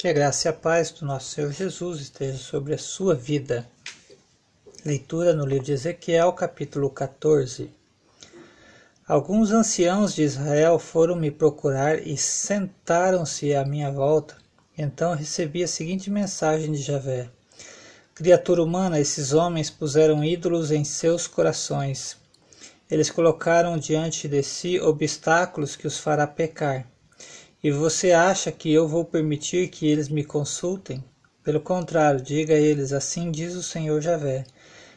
Que a graça e a paz do nosso Senhor Jesus esteja sobre a sua vida. Leitura no livro de Ezequiel, capítulo 14. Alguns anciãos de Israel foram me procurar e sentaram-se à minha volta. Então recebi a seguinte mensagem de Javé: Criatura humana, esses homens puseram ídolos em seus corações. Eles colocaram diante de si obstáculos que os fará pecar. E você acha que eu vou permitir que eles me consultem? Pelo contrário, diga a eles: Assim diz o Senhor Javé.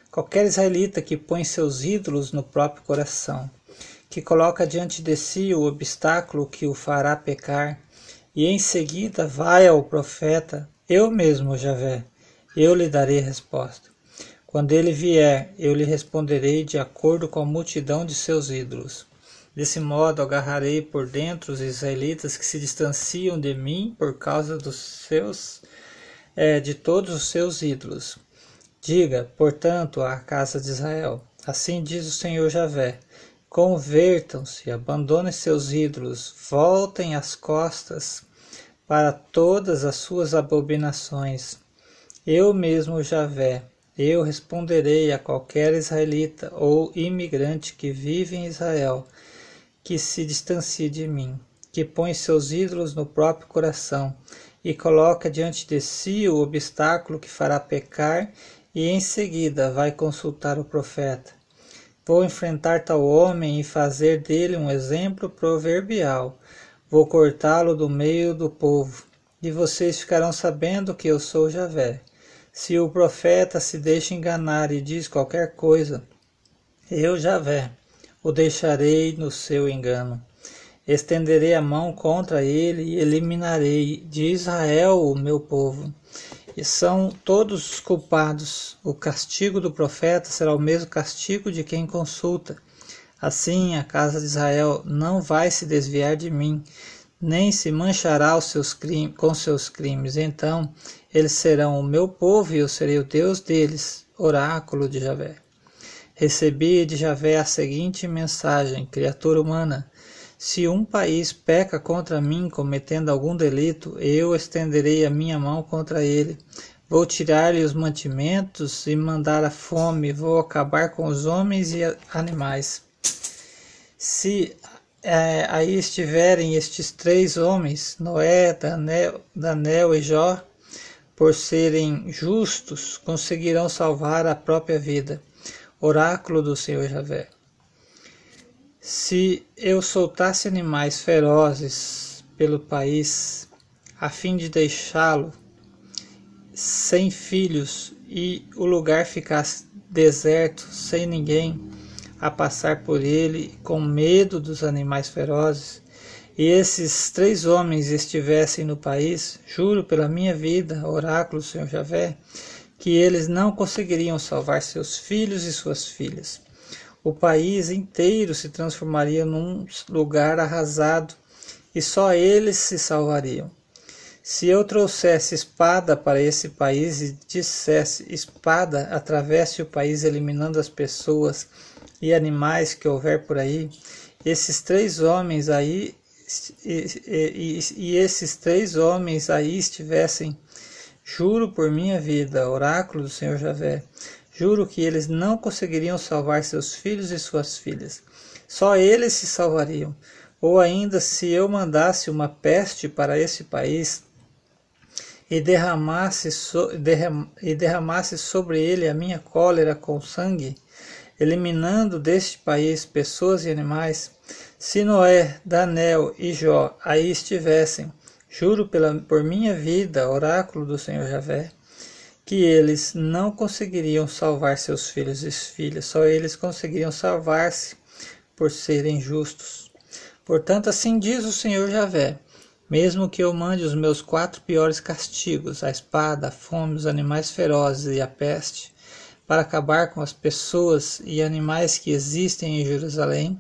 Qualquer israelita que põe seus ídolos no próprio coração, que coloca diante de si o obstáculo que o fará pecar, e em seguida vai ao profeta, eu mesmo, Javé, eu lhe darei resposta. Quando ele vier, eu lhe responderei de acordo com a multidão de seus ídolos. Desse modo agarrarei por dentro os israelitas que se distanciam de mim por causa dos seus é, de todos os seus ídolos. Diga, portanto, à casa de Israel: Assim diz o Senhor Javé: Convertam-se, abandonem seus ídolos, voltem as costas para todas as suas abominações. Eu mesmo, Javé, eu responderei a qualquer israelita ou imigrante que vive em Israel que se distancie de mim, que põe seus ídolos no próprio coração e coloca diante de si o obstáculo que fará pecar e em seguida vai consultar o profeta. Vou enfrentar tal homem e fazer dele um exemplo proverbial. Vou cortá-lo do meio do povo, e vocês ficarão sabendo que eu sou Javé. Se o profeta se deixa enganar e diz qualquer coisa, eu, Javé, o deixarei no seu engano. Estenderei a mão contra ele e eliminarei de Israel o meu povo. E são todos culpados. O castigo do profeta será o mesmo castigo de quem consulta. Assim a casa de Israel não vai se desviar de mim, nem se manchará seus com seus crimes. Então eles serão o meu povo e eu serei o Deus deles. Oráculo de Javé. Recebi de Javé a seguinte mensagem: Criatura humana, se um país peca contra mim cometendo algum delito, eu estenderei a minha mão contra ele. Vou tirar-lhe os mantimentos e mandar a fome, vou acabar com os homens e animais. Se é, aí estiverem estes três homens, Noé, Daniel, Daniel e Jó, por serem justos, conseguirão salvar a própria vida. Oráculo do Senhor Javé. Se eu soltasse animais ferozes pelo país, a fim de deixá-lo sem filhos e o lugar ficasse deserto, sem ninguém a passar por ele, com medo dos animais ferozes, e esses três homens estivessem no país, juro pela minha vida, oráculo do Senhor Javé, que eles não conseguiriam salvar seus filhos e suas filhas. O país inteiro se transformaria num lugar arrasado e só eles se salvariam. Se eu trouxesse espada para esse país e dissesse espada atravesse o país eliminando as pessoas e animais que houver por aí, esses três homens aí e, e, e esses três homens aí estivessem Juro por minha vida, oráculo do Senhor Javé, juro que eles não conseguiriam salvar seus filhos e suas filhas. Só eles se salvariam. Ou ainda, se eu mandasse uma peste para esse país e derramasse, so, derram, e derramasse sobre ele a minha cólera com sangue, eliminando deste país pessoas e animais, se Noé, Daniel e Jó aí estivessem, Juro pela, por minha vida, oráculo do Senhor Javé, que eles não conseguiriam salvar seus filhos e filhas, só eles conseguiriam salvar-se por serem justos. Portanto, assim diz o Senhor Javé: mesmo que eu mande os meus quatro piores castigos, a espada, a fome, os animais ferozes e a peste, para acabar com as pessoas e animais que existem em Jerusalém,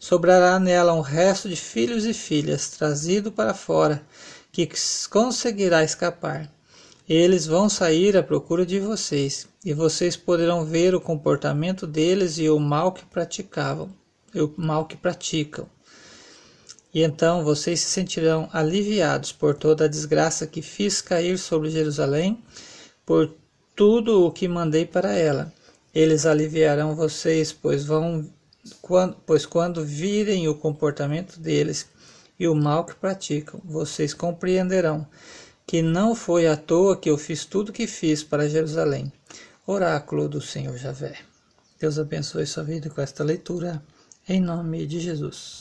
sobrará nela um resto de filhos e filhas, trazido para fora, que conseguirá escapar. Eles vão sair à procura de vocês, e vocês poderão ver o comportamento deles e o mal que praticavam, o mal que praticam. E então vocês se sentirão aliviados por toda a desgraça que fiz cair sobre Jerusalém, por tudo o que mandei para ela. Eles aliviarão vocês, pois vão quando, pois quando virem o comportamento deles e o mal que praticam, vocês compreenderão que não foi à toa que eu fiz tudo o que fiz para Jerusalém. Oráculo do Senhor Javé. Deus abençoe sua vida com esta leitura, em nome de Jesus.